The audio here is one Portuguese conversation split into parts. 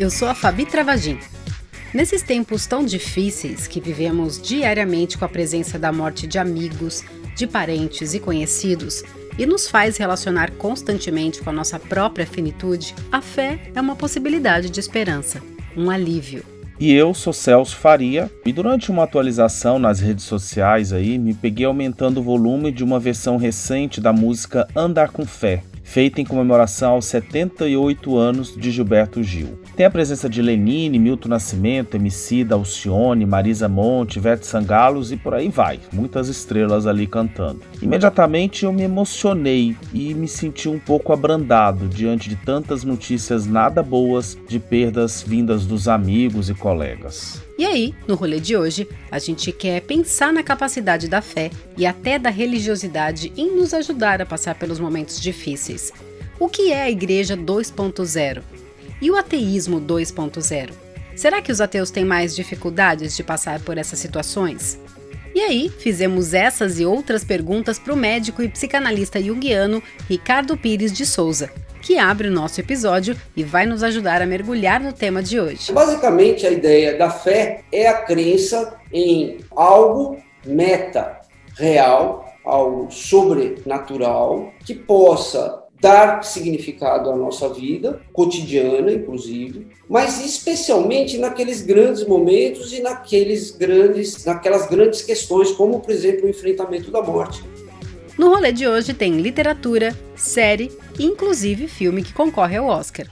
Eu sou a Fabi Travagin. Nesses tempos tão difíceis que vivemos diariamente com a presença da morte de amigos, de parentes e conhecidos, e nos faz relacionar constantemente com a nossa própria finitude, a fé é uma possibilidade de esperança, um alívio. E eu sou Celso Faria, e durante uma atualização nas redes sociais aí, me peguei aumentando o volume de uma versão recente da música Andar com Fé, feita em comemoração aos 78 anos de Gilberto Gil. Tem a presença de Lenine, Milton Nascimento, Emicida, Alcione, Marisa Monte, Ivete Sangalos e por aí vai. Muitas estrelas ali cantando. Imediatamente eu me emocionei e me senti um pouco abrandado diante de tantas notícias nada boas de perdas vindas dos amigos e colegas. E aí, no rolê de hoje, a gente quer pensar na capacidade da fé e até da religiosidade em nos ajudar a passar pelos momentos difíceis. O que é a Igreja 2.0? E o ateísmo 2.0? Será que os ateus têm mais dificuldades de passar por essas situações? E aí, fizemos essas e outras perguntas para o médico e psicanalista junguiano Ricardo Pires de Souza, que abre o nosso episódio e vai nos ajudar a mergulhar no tema de hoje. Basicamente, a ideia da fé é a crença em algo meta, real, algo sobrenatural, que possa dar significado à nossa vida cotidiana, inclusive, mas especialmente naqueles grandes momentos e naqueles grandes, naquelas grandes questões, como por exemplo o enfrentamento da morte. No rolê de hoje tem literatura, série e inclusive filme que concorre ao Oscar.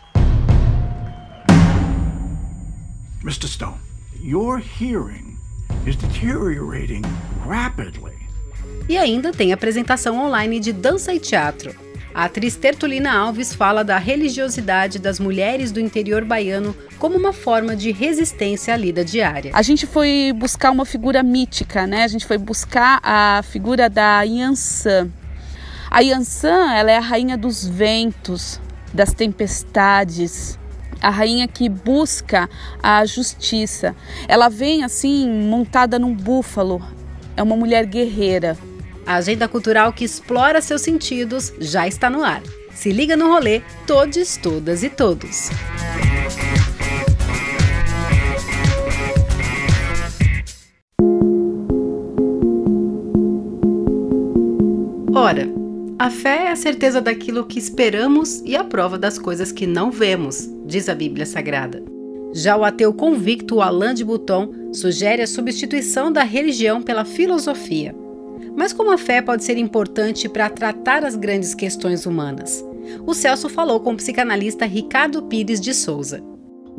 Mr. Stone, your hearing is deteriorating rapidly. E ainda tem apresentação online de dança e teatro. A atriz Tertulina Alves fala da religiosidade das mulheres do interior baiano como uma forma de resistência à lida diária. A gente foi buscar uma figura mítica, né? A gente foi buscar a figura da Yansan. A Yansan, ela é a rainha dos ventos, das tempestades, a rainha que busca a justiça. Ela vem assim montada num búfalo. É uma mulher guerreira. A agenda cultural que explora seus sentidos já está no ar. Se liga no rolê, todos, todas e todos. Ora, a fé é a certeza daquilo que esperamos e a prova das coisas que não vemos, diz a Bíblia Sagrada. Já o ateu convicto Alain de Botton sugere a substituição da religião pela filosofia. Mas como a fé pode ser importante para tratar as grandes questões humanas? O Celso falou com o psicanalista Ricardo Pires de Souza.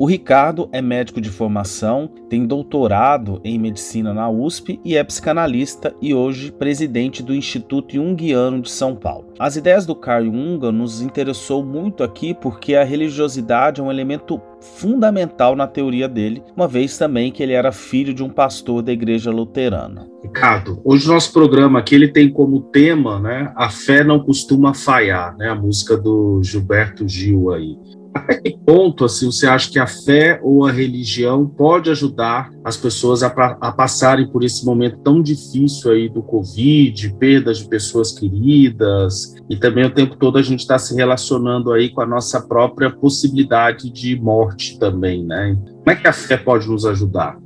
O Ricardo é médico de formação, tem doutorado em medicina na USP e é psicanalista e hoje presidente do Instituto Jungiano de São Paulo. As ideias do Carl Jung nos interessou muito aqui porque a religiosidade é um elemento fundamental na teoria dele, uma vez também que ele era filho de um pastor da igreja luterana. Ricardo, hoje nosso programa aqui ele tem como tema, né, a fé não costuma falhar, né, a música do Gilberto Gil aí. Até que ponto assim, você acha que a fé ou a religião pode ajudar as pessoas a, a, passarem por esse momento tão difícil aí do Covid, perdas de pessoas queridas, e também o tempo todo a gente está se relacionando aí com a nossa própria possibilidade de morte também, né? Como é que a fé pode nos ajudar?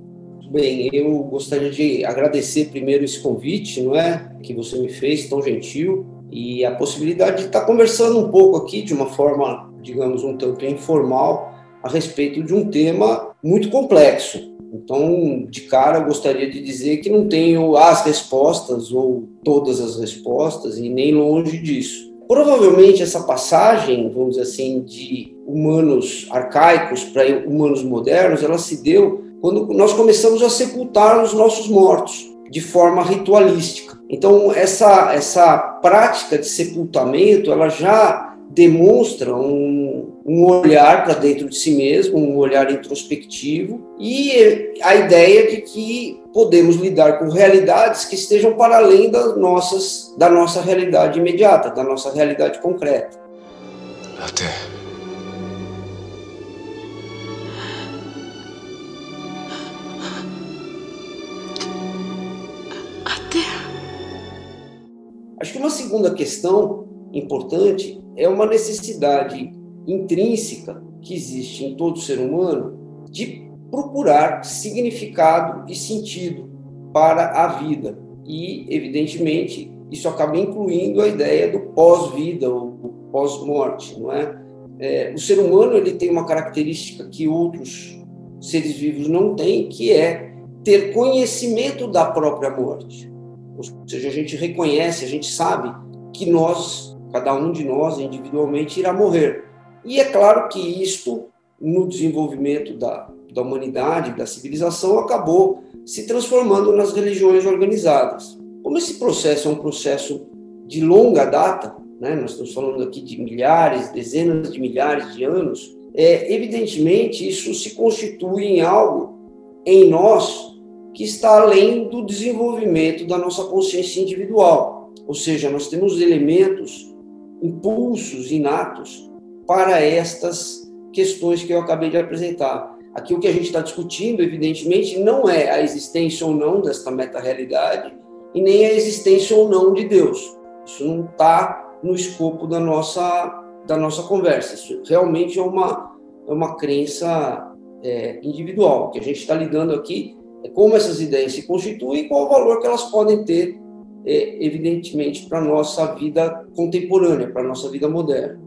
Bem, eu gostaria de agradecer primeiro esse convite, não é, que você me fez, tão gentil, e a possibilidade de estar conversando um pouco aqui de uma forma digamos, um tanto informal a respeito de um tema muito complexo. Então, de cara, eu gostaria de dizer que não tenho as respostas ou todas as respostas e nem longe disso. Provavelmente essa passagem, vamos dizer assim, de humanos arcaicos para humanos modernos, ela se deu quando nós começamos a sepultar os nossos mortos de forma ritualística. Então, essa, essa prática de sepultamento, ela já demonstra um, um olhar para dentro de si mesmo, um olhar introspectivo e a ideia de que podemos lidar com realidades que estejam para além das nossas, da nossa realidade imediata, da nossa realidade concreta. Até. Até. Acho que uma segunda questão importante é uma necessidade intrínseca que existe em todo ser humano de procurar significado e sentido para a vida. E, evidentemente, isso acaba incluindo a ideia do pós-vida ou pós-morte, não é? é? O ser humano ele tem uma característica que outros seres vivos não têm, que é ter conhecimento da própria morte. Ou seja, a gente reconhece, a gente sabe que nós, cada um de nós individualmente, irá morrer. E é claro que isto, no desenvolvimento da, da humanidade, da civilização, acabou se transformando nas religiões organizadas. Como esse processo é um processo de longa data, né, nós estamos falando aqui de milhares, dezenas de milhares de anos, é, evidentemente isso se constitui em algo em nós que está além do desenvolvimento da nossa consciência individual. Ou seja, nós temos elementos, impulsos inatos para estas questões que eu acabei de apresentar. Aqui o que a gente está discutindo, evidentemente, não é a existência ou não desta meta-realidade e nem a existência ou não de Deus. Isso não está no escopo da nossa, da nossa conversa. Isso realmente é uma, é uma crença é, individual. O que a gente está lidando aqui é como essas ideias se constituem e qual o valor que elas podem ter, é, evidentemente, para a nossa vida contemporânea, para a nossa vida moderna.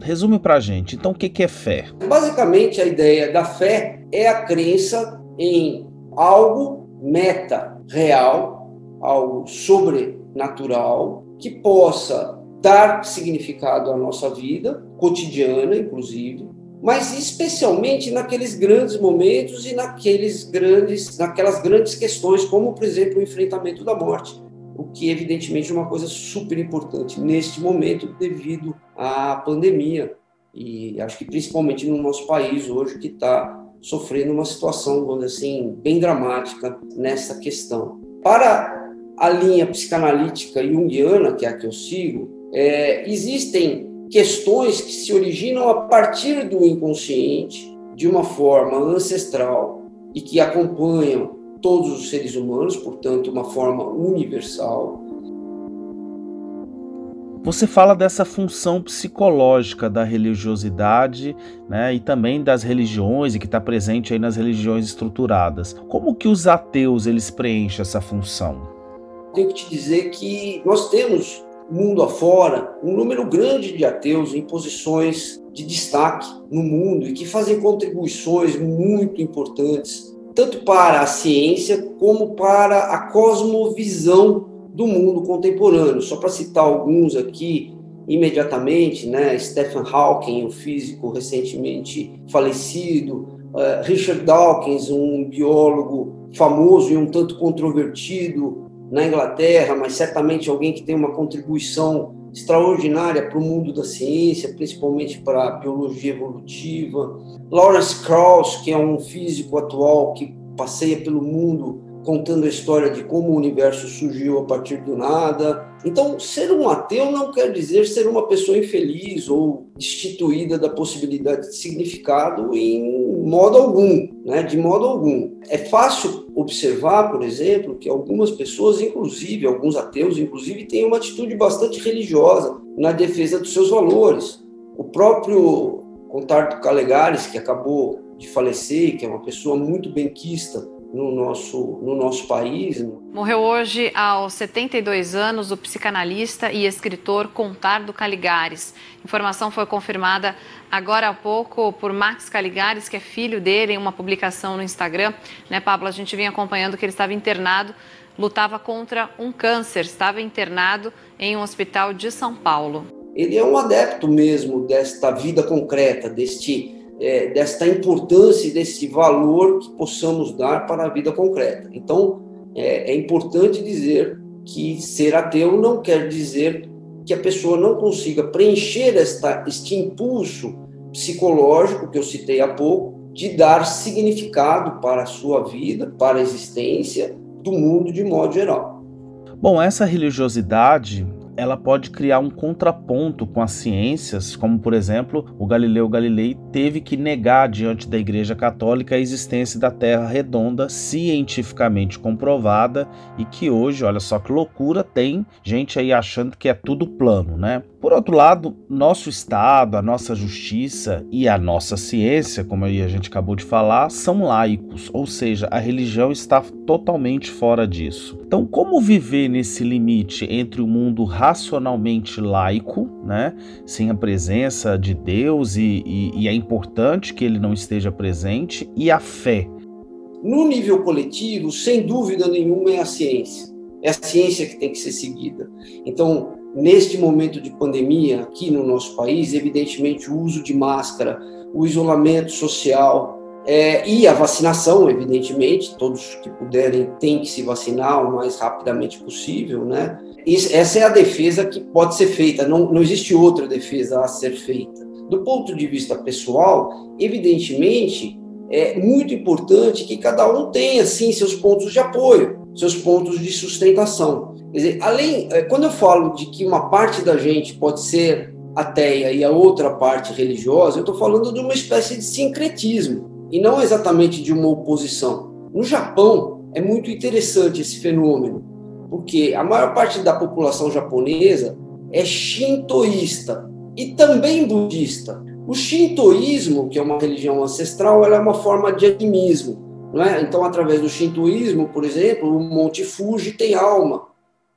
Resume para a gente, então, o que é fé? Basicamente, a ideia da fé é a crença em algo meta, real, algo sobrenatural, que possa dar significado à nossa vida cotidiana, inclusive, mas especialmente naqueles grandes momentos e naqueles grandes, naquelas grandes questões, como por exemplo o enfrentamento da morte, o que evidentemente é uma coisa super importante neste momento devido à pandemia e acho que principalmente no nosso país hoje que está sofrendo uma situação, vamos dizer assim, bem dramática nessa questão. Para a linha psicanalítica junguiana, que é a que eu sigo, é, existem questões que se originam a partir do inconsciente, de uma forma ancestral e que acompanham todos os seres humanos, portanto, uma forma universal. Você fala dessa função psicológica da religiosidade, né, e também das religiões e que está presente aí nas religiões estruturadas. Como que os ateus eles preenchem essa função? Tenho que te dizer que nós temos mundo afora, um número grande de ateus em posições de destaque no mundo e que fazem contribuições muito importantes, tanto para a ciência como para a cosmovisão do mundo contemporâneo. Só para citar alguns aqui imediatamente, né? Stephen Hawking, um físico recentemente falecido, uh, Richard Dawkins, um biólogo famoso e um tanto controvertido, na Inglaterra, mas certamente alguém que tem uma contribuição extraordinária para o mundo da ciência, principalmente para a biologia evolutiva. Lawrence Krauss, que é um físico atual que passeia pelo mundo contando a história de como o universo surgiu a partir do nada. Então, ser um ateu não quer dizer ser uma pessoa infeliz ou destituída da possibilidade de significado em modo algum, né? de modo algum. É fácil observar, por exemplo, que algumas pessoas, inclusive alguns ateus, inclusive, têm uma atitude bastante religiosa na defesa dos seus valores. O próprio Contardo Calegares, que acabou de falecer, que é uma pessoa muito benquista no nosso, no nosso país. Morreu hoje, aos 72 anos, o psicanalista e escritor Contardo Caligares. A informação foi confirmada agora há pouco por Max Caligares, que é filho dele, em uma publicação no Instagram. Né, Pablo? A gente vinha acompanhando que ele estava internado, lutava contra um câncer, estava internado em um hospital de São Paulo. Ele é um adepto mesmo desta vida concreta, deste é, desta importância desse valor que possamos dar para a vida concreta. Então, é, é importante dizer que ser ateu não quer dizer que a pessoa não consiga preencher esta, este impulso psicológico que eu citei há pouco, de dar significado para a sua vida, para a existência do mundo de modo geral. Bom, essa religiosidade ela pode criar um contraponto com as ciências, como por exemplo, o Galileu Galilei teve que negar diante da Igreja Católica a existência da Terra redonda cientificamente comprovada e que hoje, olha só que loucura, tem gente aí achando que é tudo plano, né? Por outro lado, nosso Estado, a nossa justiça e a nossa ciência, como a gente acabou de falar, são laicos, ou seja, a religião está totalmente fora disso. Então, como viver nesse limite entre o mundo racionalmente laico, né, sem a presença de Deus e, e, e é importante que ele não esteja presente, e a fé? No nível coletivo, sem dúvida nenhuma, é a ciência. É a ciência que tem que ser seguida. Então, neste momento de pandemia aqui no nosso país, evidentemente o uso de máscara, o isolamento social é, e a vacinação, evidentemente, todos que puderem têm que se vacinar o mais rapidamente possível, né? Isso, essa é a defesa que pode ser feita, não, não existe outra defesa a ser feita. Do ponto de vista pessoal, evidentemente, é muito importante que cada um tenha, sim, seus pontos de apoio, seus pontos de sustentação. Dizer, além, é, quando eu falo de que uma parte da gente pode ser ateia e a outra parte religiosa, eu estou falando de uma espécie de sincretismo e não exatamente de uma oposição. No Japão é muito interessante esse fenômeno, porque a maior parte da população japonesa é shintoísta e também budista. O shintoísmo, que é uma religião ancestral, ela é uma forma de animismo. Não é? Então, através do shintoísmo, por exemplo, o Monte Fuji tem alma,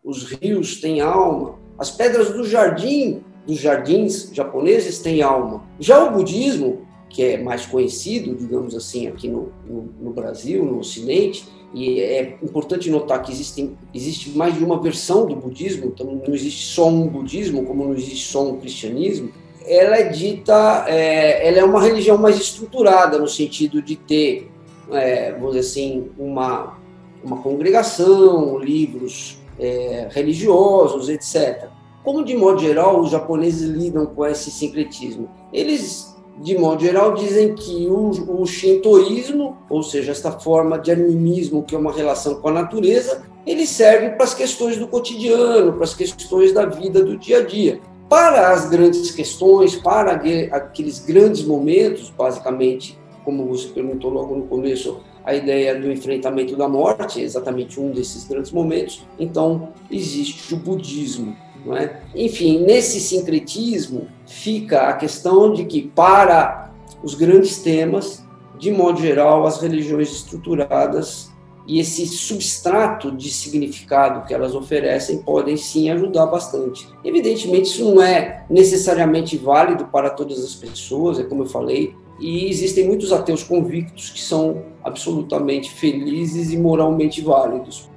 os rios têm alma, as pedras do jardim, dos jardins japoneses têm alma. Já o budismo, que é mais conhecido, digamos assim, aqui no, no, no Brasil, no Ocidente, e é importante notar que existem, existe mais de uma versão do budismo, então não existe só um budismo, como não existe só um cristianismo. Ela é dita, é, ela é uma religião mais estruturada, no sentido de ter, é, vamos dizer assim, uma, uma congregação, livros é, religiosos, etc. Como, de modo geral, os japoneses lidam com esse sincretismo? Eles, de modo geral, dizem que o, o shintoísmo, ou seja, esta forma de animismo que é uma relação com a natureza, ele serve para as questões do cotidiano, para as questões da vida do dia a dia. Para as grandes questões, para aqueles grandes momentos, basicamente, como você perguntou logo no começo, a ideia do enfrentamento da morte, exatamente um desses grandes momentos. Então, existe o budismo. Não é? Enfim, nesse sincretismo fica a questão de que, para os grandes temas, de modo geral, as religiões estruturadas e esse substrato de significado que elas oferecem podem sim ajudar bastante. Evidentemente, isso não é necessariamente válido para todas as pessoas, é como eu falei, e existem muitos ateus convictos que são absolutamente felizes e moralmente válidos.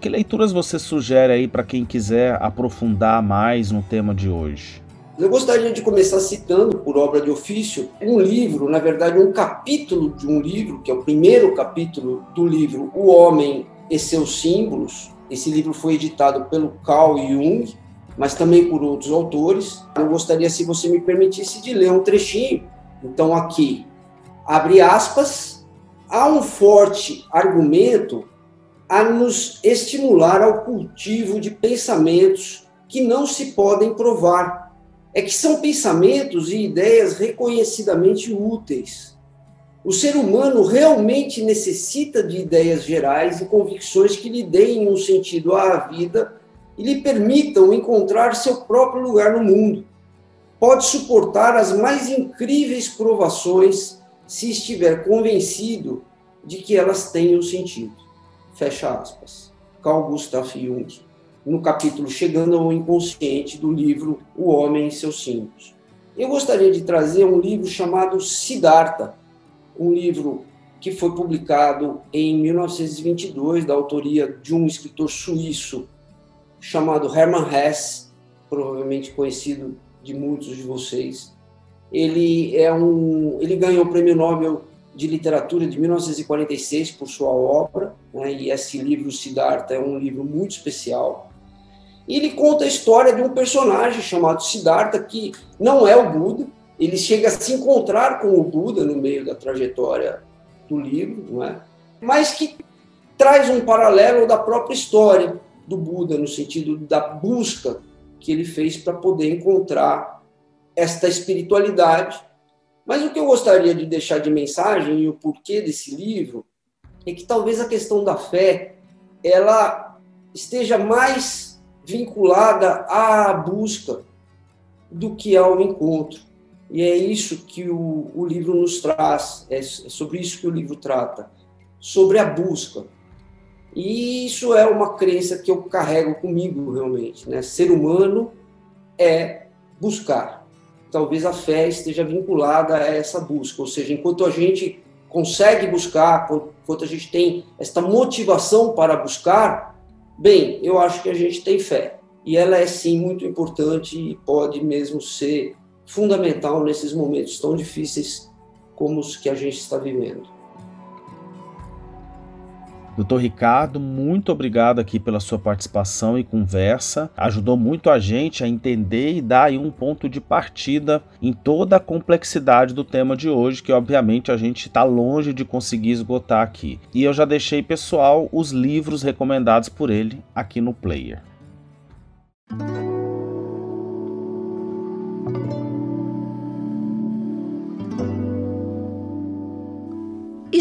Que leituras você sugere aí para quem quiser aprofundar mais no tema de hoje? Eu gostaria de começar citando, por obra de ofício, um livro, na verdade, um capítulo de um livro, que é o primeiro capítulo do livro O Homem e seus Símbolos. Esse livro foi editado pelo Carl Jung, mas também por outros autores. Eu gostaria, se você me permitisse, de ler um trechinho então, aqui, abre aspas, há um forte argumento a nos estimular ao cultivo de pensamentos que não se podem provar. É que são pensamentos e ideias reconhecidamente úteis. O ser humano realmente necessita de ideias gerais e convicções que lhe deem um sentido à vida e lhe permitam encontrar seu próprio lugar no mundo pode suportar as mais incríveis provações se estiver convencido de que elas tenham sentido. Fecha aspas. Carl Gustav Jung, no capítulo Chegando ao Inconsciente do livro O Homem e seus Símbolos. Eu gostaria de trazer um livro chamado Siddhartha, um livro que foi publicado em 1922, da autoria de um escritor suíço chamado Hermann Hesse, provavelmente conhecido de muitos de vocês. Ele é um, ele ganhou o Prêmio Nobel de Literatura de 1946 por sua obra, né, e esse livro Siddhartha é um livro muito especial. E ele conta a história de um personagem chamado Siddhartha que não é o Buda, ele chega a se encontrar com o Buda no meio da trajetória do livro, não é? Mas que traz um paralelo da própria história do Buda no sentido da busca que ele fez para poder encontrar esta espiritualidade. Mas o que eu gostaria de deixar de mensagem e o porquê desse livro é que talvez a questão da fé ela esteja mais vinculada à busca do que é o encontro. E é isso que o, o livro nos traz, é, é sobre isso que o livro trata, sobre a busca. E isso é uma crença que eu carrego comigo realmente, né? Ser humano é buscar. Talvez a fé esteja vinculada a essa busca, ou seja, enquanto a gente consegue buscar, enquanto a gente tem esta motivação para buscar, bem, eu acho que a gente tem fé. E ela é sim muito importante e pode mesmo ser fundamental nesses momentos tão difíceis como os que a gente está vivendo. Doutor Ricardo, muito obrigado aqui pela sua participação e conversa. Ajudou muito a gente a entender e dar um ponto de partida em toda a complexidade do tema de hoje, que obviamente a gente está longe de conseguir esgotar aqui. E eu já deixei, pessoal, os livros recomendados por ele aqui no player.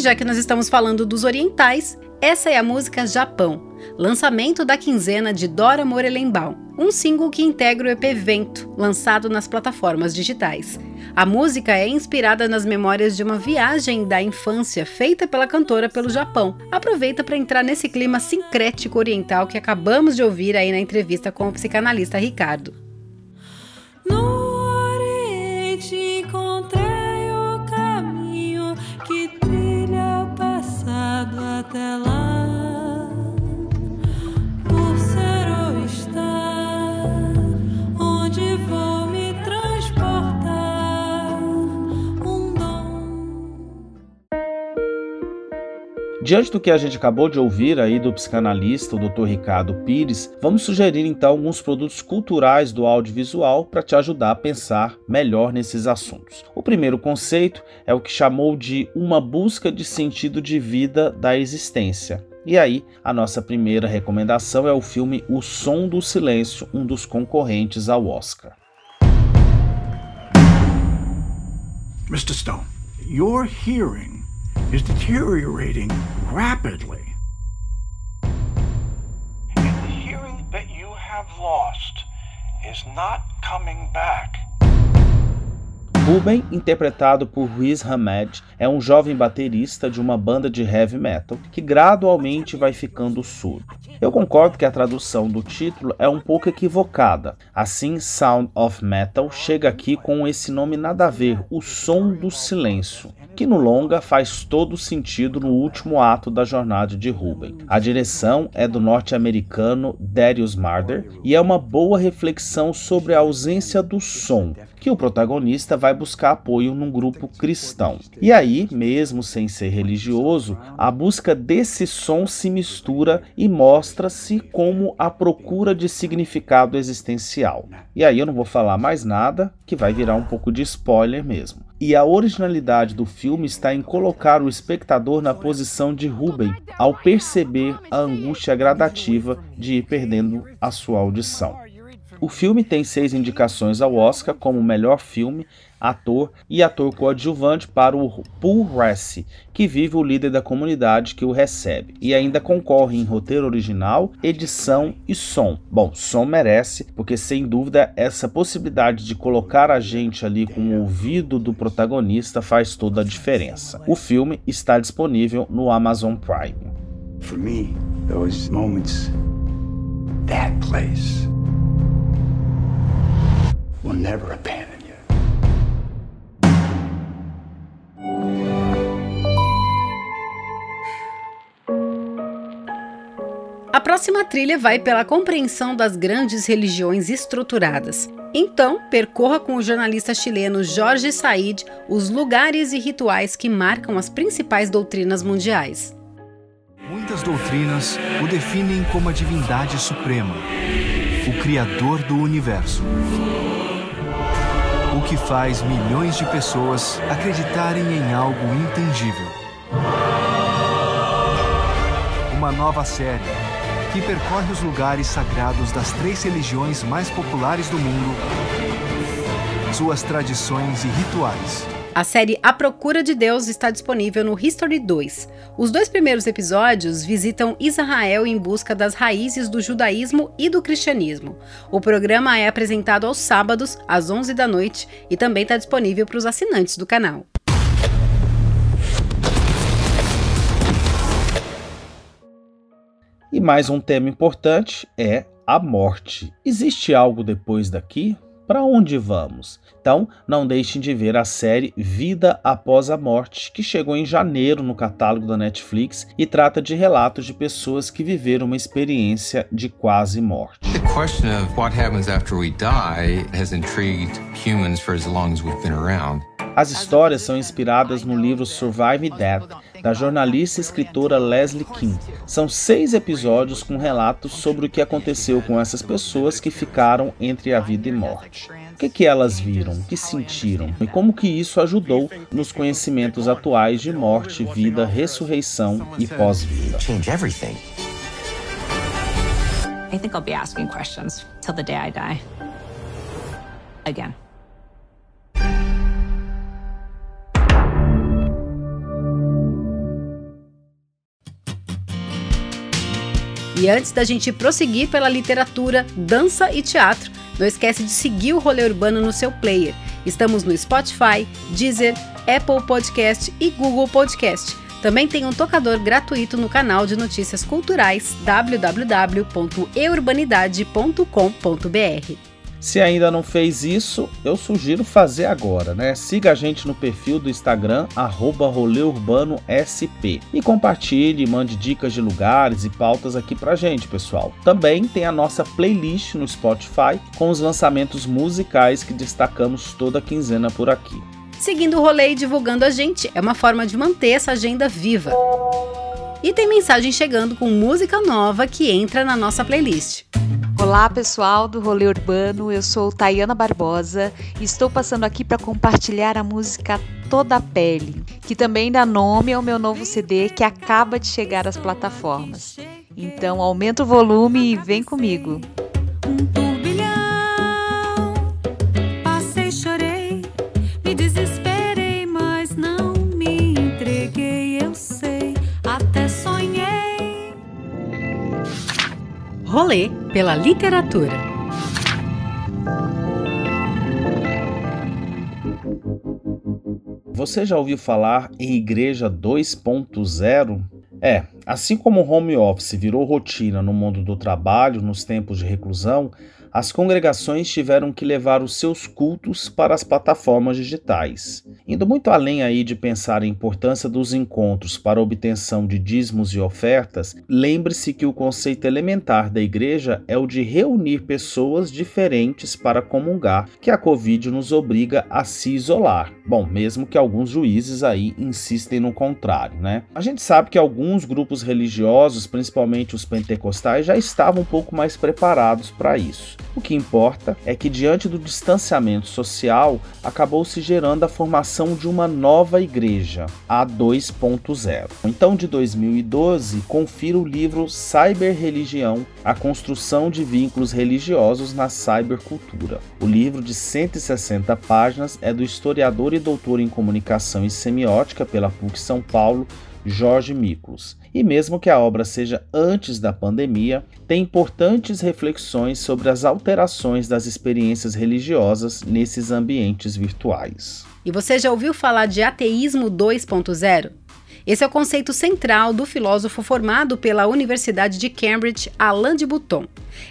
Já que nós estamos falando dos orientais, essa é a música Japão, lançamento da quinzena de Dora Morelenbaum, um single que integra o EP Vento, lançado nas plataformas digitais. A música é inspirada nas memórias de uma viagem da infância feita pela cantora pelo Japão. Aproveita para entrar nesse clima sincrético oriental que acabamos de ouvir aí na entrevista com o psicanalista Ricardo. Até lá, Diante do que a gente acabou de ouvir aí do psicanalista, o Dr. Ricardo Pires, vamos sugerir então alguns produtos culturais do audiovisual para te ajudar a pensar melhor nesses assuntos. O primeiro conceito é o que chamou de uma busca de sentido de vida da existência. E aí, a nossa primeira recomendação é o filme O Som do Silêncio, um dos concorrentes ao Oscar. Mr. Stone, your hearing is deteriorating rapidly. And the hearing that you have lost is not coming back. Ruben, interpretado por Riz Hamed, é um jovem baterista de uma banda de heavy metal que gradualmente vai ficando surdo. Eu concordo que a tradução do título é um pouco equivocada. Assim, Sound of Metal chega aqui com esse nome nada a ver, o som do silêncio, que no longa faz todo sentido no último ato da jornada de Ruben. A direção é do norte-americano Darius Marder e é uma boa reflexão sobre a ausência do som, que o protagonista vai buscar apoio num grupo cristão. E aí, mesmo sem ser religioso, a busca desse som se mistura e mostra-se como a procura de significado existencial. E aí eu não vou falar mais nada, que vai virar um pouco de spoiler mesmo. E a originalidade do filme está em colocar o espectador na posição de Ruben ao perceber a angústia gradativa de ir perdendo a sua audição. O filme tem seis indicações ao Oscar como melhor filme, ator e ator coadjuvante para o Paul Rassi, que vive o líder da comunidade que o recebe, e ainda concorre em roteiro original, edição e som. Bom, som merece, porque sem dúvida essa possibilidade de colocar a gente ali com o ouvido do protagonista faz toda a diferença. O filme está disponível no Amazon Prime. For me, those moments, that place will never abandon próxima trilha vai pela compreensão das grandes religiões estruturadas. Então, percorra com o jornalista chileno Jorge Said os lugares e rituais que marcam as principais doutrinas mundiais. Muitas doutrinas o definem como a divindade suprema, o criador do universo o que faz milhões de pessoas acreditarem em algo intangível. Uma nova série que percorre os lugares sagrados das três religiões mais populares do mundo, suas tradições e rituais, A série A Procura de Deus está disponível no History 2. Os dois primeiros episódios visitam Israel em busca das raízes do judaísmo e do cristianismo. O programa é apresentado aos sábados, às 11 da noite, e também está disponível para os assinantes do canal. Mais um tema importante é a morte. Existe algo depois daqui? Para onde vamos? Então, não deixem de ver a série Vida Após a Morte, que chegou em janeiro no catálogo da Netflix e trata de relatos de pessoas que viveram uma experiência de quase morte. The question of what happens after we die has intrigued humans for as long as we've been around. As histórias são inspiradas no livro Survive Death, da jornalista e escritora Leslie King. São seis episódios com relatos sobre o que aconteceu com essas pessoas que ficaram entre a vida e morte. O que, que elas viram, o que sentiram e como que isso ajudou nos conhecimentos atuais de morte, vida, ressurreição e pós-vida. I think I'll be asking questions till the day I die. Again. E antes da gente prosseguir pela literatura, dança e teatro, não esquece de seguir o Rolê Urbano no seu player. Estamos no Spotify, Deezer, Apple Podcast e Google Podcast. Também tem um tocador gratuito no canal de notícias culturais www.eurbanidade.com.br. Se ainda não fez isso, eu sugiro fazer agora, né? Siga a gente no perfil do Instagram, @roleurbano_sp e compartilhe, mande dicas de lugares e pautas aqui pra gente, pessoal. Também tem a nossa playlist no Spotify com os lançamentos musicais que destacamos toda quinzena por aqui. Seguindo o rolê e divulgando a gente é uma forma de manter essa agenda viva. E tem mensagem chegando com música nova que entra na nossa playlist. Olá pessoal do Rolê Urbano, eu sou Tayana Barbosa e estou passando aqui para compartilhar a música Toda a Pele, que também dá nome ao meu novo CD que acaba de chegar às plataformas. Então aumenta o volume e vem comigo. Um turbilhão, passei, chorei, me desesperei, mas não me entreguei, eu sei, até sonhei. Rolê pela literatura. Você já ouviu falar em Igreja 2.0? É, assim como o home office virou rotina no mundo do trabalho nos tempos de reclusão, as congregações tiveram que levar os seus cultos para as plataformas digitais. Indo muito além aí de pensar a importância dos encontros para a obtenção de dízimos e ofertas, lembre-se que o conceito elementar da igreja é o de reunir pessoas diferentes para comungar, que a Covid nos obriga a se isolar. Bom, mesmo que alguns juízes aí insistem no contrário, né? A gente sabe que alguns grupos religiosos, principalmente os pentecostais, já estavam um pouco mais preparados para isso. O que importa é que, diante do distanciamento social, acabou se gerando a formação de uma nova igreja, a 2.0. Então, de 2012, confira o livro Cyberreligião A Construção de Vínculos Religiosos na Cybercultura. O livro, de 160 páginas, é do historiador e doutor em comunicação e semiótica pela PUC São Paulo, Jorge Miklos. E mesmo que a obra seja antes da pandemia, tem importantes reflexões sobre as alterações das experiências religiosas nesses ambientes virtuais. E você já ouviu falar de ateísmo 2.0? Esse é o conceito central do filósofo formado pela Universidade de Cambridge, Alain de Botton.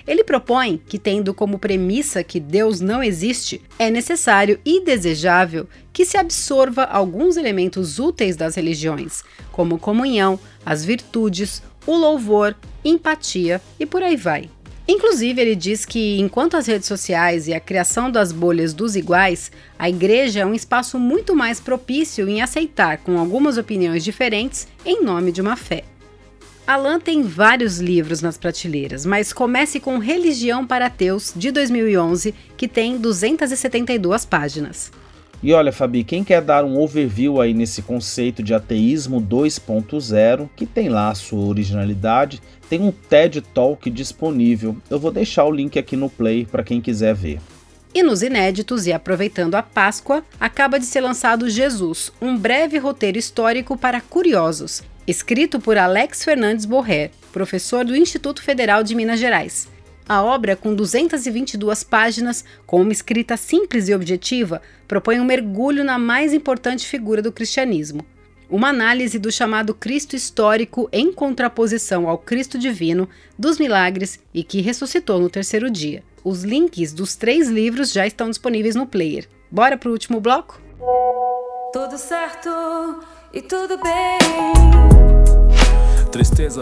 Ele propõe que, tendo como premissa que Deus não existe, é necessário e desejável que se absorva alguns elementos úteis das religiões, como comunhão, as virtudes, o louvor, empatia e por aí vai. Inclusive, ele diz que, enquanto as redes sociais e a criação das bolhas dos iguais, a igreja é um espaço muito mais propício em aceitar com algumas opiniões diferentes em nome de uma fé. Alan tem vários livros nas prateleiras, mas comece com Religião para Ateus, de 2011, que tem 272 páginas. E olha, Fabi, quem quer dar um overview aí nesse conceito de ateísmo 2.0, que tem lá a sua originalidade, tem um TED Talk disponível. Eu vou deixar o link aqui no play para quem quiser ver. E nos inéditos e aproveitando a Páscoa, acaba de ser lançado Jesus, um breve roteiro histórico para curiosos, escrito por Alex Fernandes Borrer, professor do Instituto Federal de Minas Gerais. A obra, com 222 páginas, com uma escrita simples e objetiva, propõe um mergulho na mais importante figura do cristianismo. Uma análise do chamado Cristo histórico em contraposição ao Cristo divino, dos milagres e que ressuscitou no terceiro dia. Os links dos três livros já estão disponíveis no player. Bora pro último bloco? Tudo certo e tudo bem.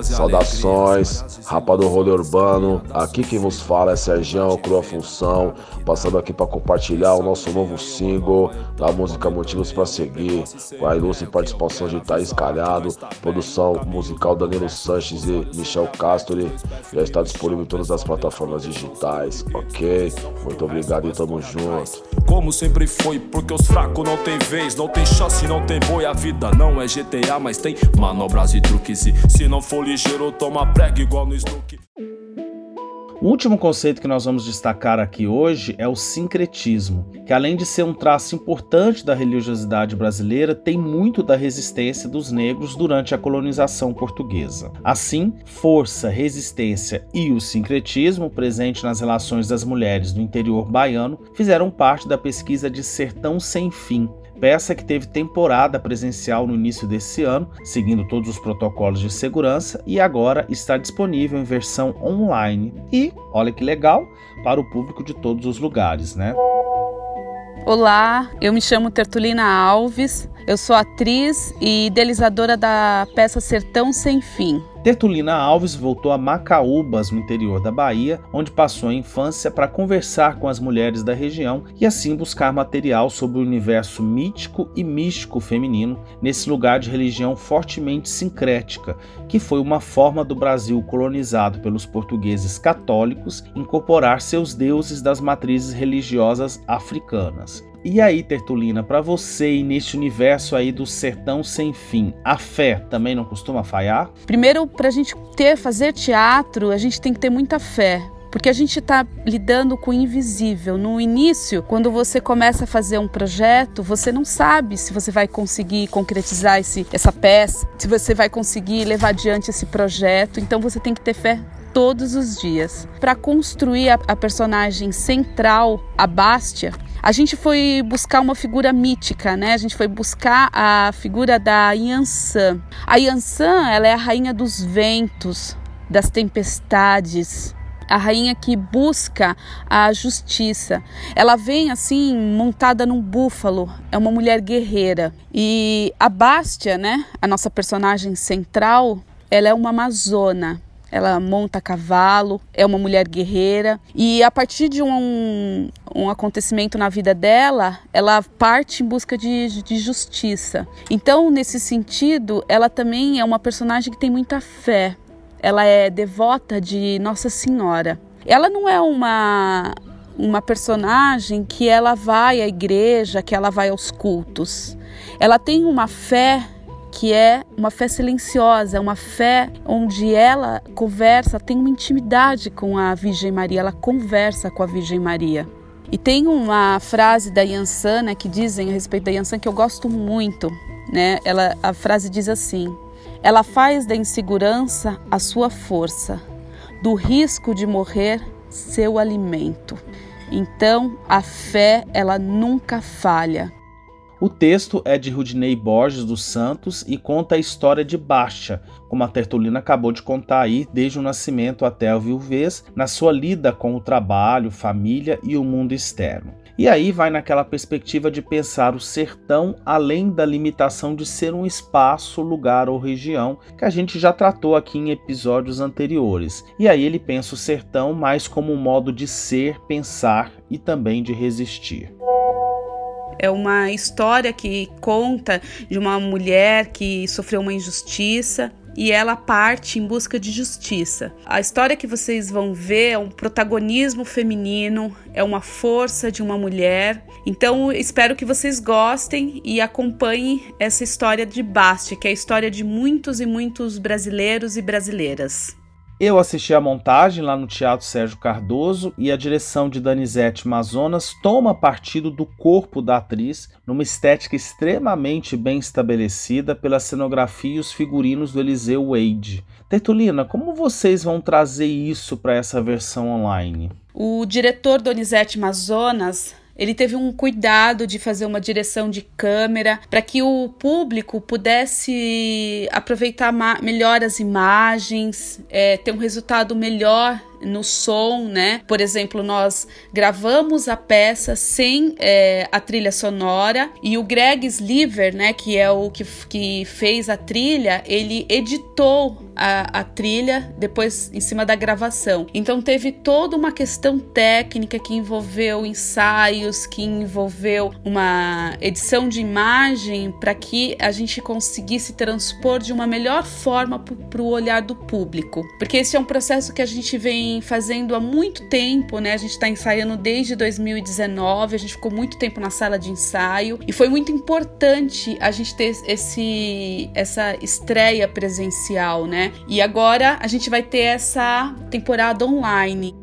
Saudações, rapa do rolê urbano. Aqui quem vos fala é Sergião Crua Função, passando aqui para compartilhar o nosso novo single da música Motivos para Seguir, com a ilustre participação de Thaís Calhado, produção musical Danilo Sanches e Michel Castro. Já está disponível em todas as plataformas digitais, ok? Muito obrigado e tamo junto. Como sempre foi, porque os fracos não tem vez, não tem chance, não tem boi. A vida não é GTA, mas tem manobras e truques. E se não for ligeiro, toma prega igual no Snook. O último conceito que nós vamos destacar aqui hoje é o sincretismo, que além de ser um traço importante da religiosidade brasileira, tem muito da resistência dos negros durante a colonização portuguesa. Assim, força, resistência e o sincretismo presente nas relações das mulheres do interior baiano fizeram parte da pesquisa de Sertão Sem Fim, peça que teve temporada presencial no início desse ano, seguindo todos os protocolos de segurança, e agora está disponível em versão online. E, olha que legal, para o público de todos os lugares, né? Olá, eu me chamo Tertulina Alves, eu sou atriz e idealizadora da peça Sertão Sem Fim. Tertulina Alves voltou a Macaúbas, no interior da Bahia, onde passou a infância para conversar com as mulheres da região e assim buscar material sobre o universo mítico e místico feminino nesse lugar de religião fortemente sincrética, que foi uma forma do Brasil colonizado pelos portugueses católicos incorporar seus deuses das matrizes religiosas africanas. E aí, Tertulina, para você e neste universo aí do sertão sem fim, a fé também não costuma falhar? Primeiro, para a gente ter, fazer teatro, a gente tem que ter muita fé. Porque a gente está lidando com o invisível. No início, quando você começa a fazer um projeto, você não sabe se você vai conseguir concretizar esse, essa peça, se você vai conseguir levar adiante esse projeto. Então você tem que ter fé todos os dias. Para construir a, a personagem central, a Bástia, a gente foi buscar uma figura mítica, né? A gente foi buscar a figura da Yansan. A Yansan, ela é a rainha dos ventos, das tempestades, a rainha que busca a justiça. Ela vem assim montada num búfalo, é uma mulher guerreira. E a Bastia, né, a nossa personagem central, ela é uma amazona ela monta cavalo, é uma mulher guerreira e a partir de um, um acontecimento na vida dela, ela parte em busca de, de justiça. Então, nesse sentido, ela também é uma personagem que tem muita fé. Ela é devota de Nossa Senhora. Ela não é uma uma personagem que ela vai à igreja, que ela vai aos cultos. Ela tem uma fé que é uma fé silenciosa, uma fé onde ela conversa, tem uma intimidade com a Virgem Maria, ela conversa com a Virgem Maria. E tem uma frase da Yansan né, que dizem a respeito da Yansan que eu gosto muito. Né? Ela, a frase diz assim: Ela faz da insegurança a sua força, do risco de morrer seu alimento. Então, a fé, ela nunca falha. O texto é de Rudinei Borges dos Santos e conta a história de Bastia, como a Tertulina acabou de contar aí, desde o nascimento até a viuvez, na sua lida com o trabalho, família e o mundo externo. E aí vai naquela perspectiva de pensar o sertão além da limitação de ser um espaço, lugar ou região, que a gente já tratou aqui em episódios anteriores. E aí ele pensa o sertão mais como um modo de ser, pensar e também de resistir. É uma história que conta de uma mulher que sofreu uma injustiça e ela parte em busca de justiça. A história que vocês vão ver é um protagonismo feminino, é uma força de uma mulher. Então, espero que vocês gostem e acompanhem essa história de Bastia, que é a história de muitos e muitos brasileiros e brasileiras. Eu assisti a montagem lá no Teatro Sérgio Cardoso e a direção de Danizete Mazonas toma partido do corpo da atriz numa estética extremamente bem estabelecida pela cenografia e os figurinos do Eliseu Wade. Tertulina, como vocês vão trazer isso para essa versão online? O diretor Donizete Mazonas ele teve um cuidado de fazer uma direção de câmera para que o público pudesse aproveitar melhor as imagens, é, ter um resultado melhor no som, né? Por exemplo, nós gravamos a peça sem é, a trilha sonora e o Greg Sliver, né, que é o que, que fez a trilha, ele editou a, a, trilha depois em cima da gravação. Então teve toda uma questão técnica que envolveu ensaios, que envolveu uma edição de imagem para que a gente conseguisse transpor de uma melhor forma para o olhar do público. Porque esse é um processo que a gente vem fazendo há muito tempo, né? A gente está ensaiando desde 2019, a gente ficou muito tempo na sala de ensaio e foi muito importante a gente ter esse essa estreia presencial, né? E agora a gente vai ter essa temporada online.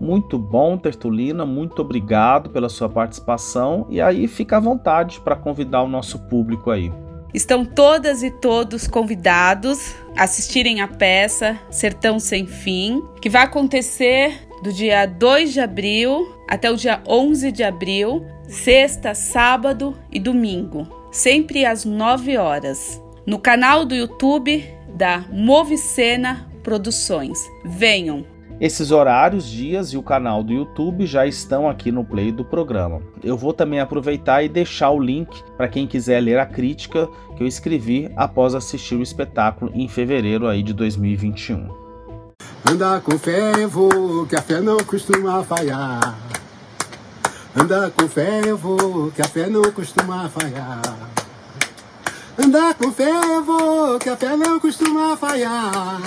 Muito bom, Tertulina, muito obrigado pela sua participação e aí fica à vontade para convidar o nosso público aí. Estão todas e todos convidados a assistirem a peça Sertão Sem Fim, que vai acontecer do dia 2 de abril até o dia 11 de abril, sexta, sábado e domingo, sempre às 9 horas. No canal do YouTube da Movicena Produções. Venham! Esses horários, dias e o canal do YouTube já estão aqui no play do programa. Eu vou também aproveitar e deixar o link para quem quiser ler a crítica que eu escrevi após assistir o espetáculo em fevereiro aí de 2021. Anda com fé, eu vou, que a fé não costuma falhar. Anda com fé, eu vou, que a fé não costuma falhar. Andar com fé eu vou, que a fé não costuma falhar.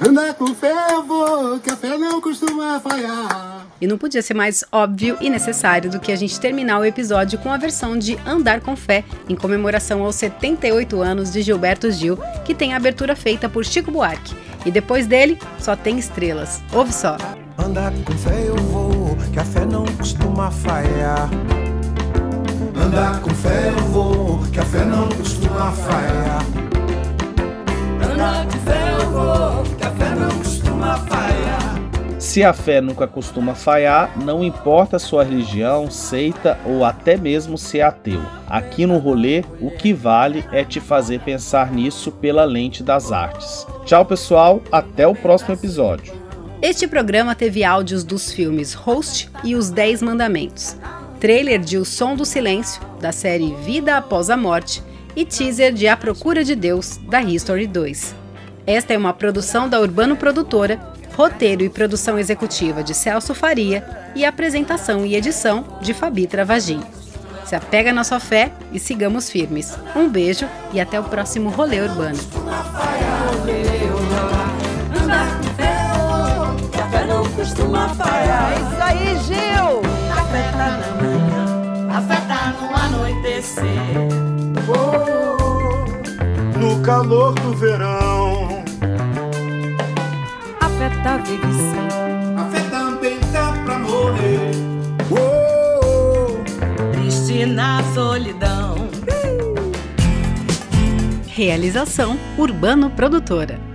Andar com fé eu vou, que a fé não costuma falhar. E não podia ser mais óbvio e necessário do que a gente terminar o episódio com a versão de Andar com Fé, em comemoração aos 78 anos de Gilberto Gil, que tem a abertura feita por Chico Buarque. E depois dele, só tem estrelas. Ouve só. Andar com fé eu vou, que a fé não costuma falhar. Andar com fé eu vou, que a fé não costuma falhar. Andar com fé eu vou, não costuma falhar. Se a fé nunca costuma falhar, não importa a sua religião, seita ou até mesmo ser ateu. Aqui no rolê, o que vale é te fazer pensar nisso pela lente das artes. Tchau, pessoal, até o próximo episódio. Este programa teve áudios dos filmes Host e Os Dez Mandamentos trailer de O Som do Silêncio, da série Vida Após a Morte, e teaser de A Procura de Deus, da History 2. Esta é uma produção da Urbano Produtora, roteiro e produção executiva de Celso Faria e apresentação e edição de Fabi Travagin. Se apega na sua fé e sigamos firmes. Um beijo e até o próximo Rolê Urbano. calor do verão. A fé tá. A também tá pra morrer. Oh, triste na solidão. Realização Urbano Produtora.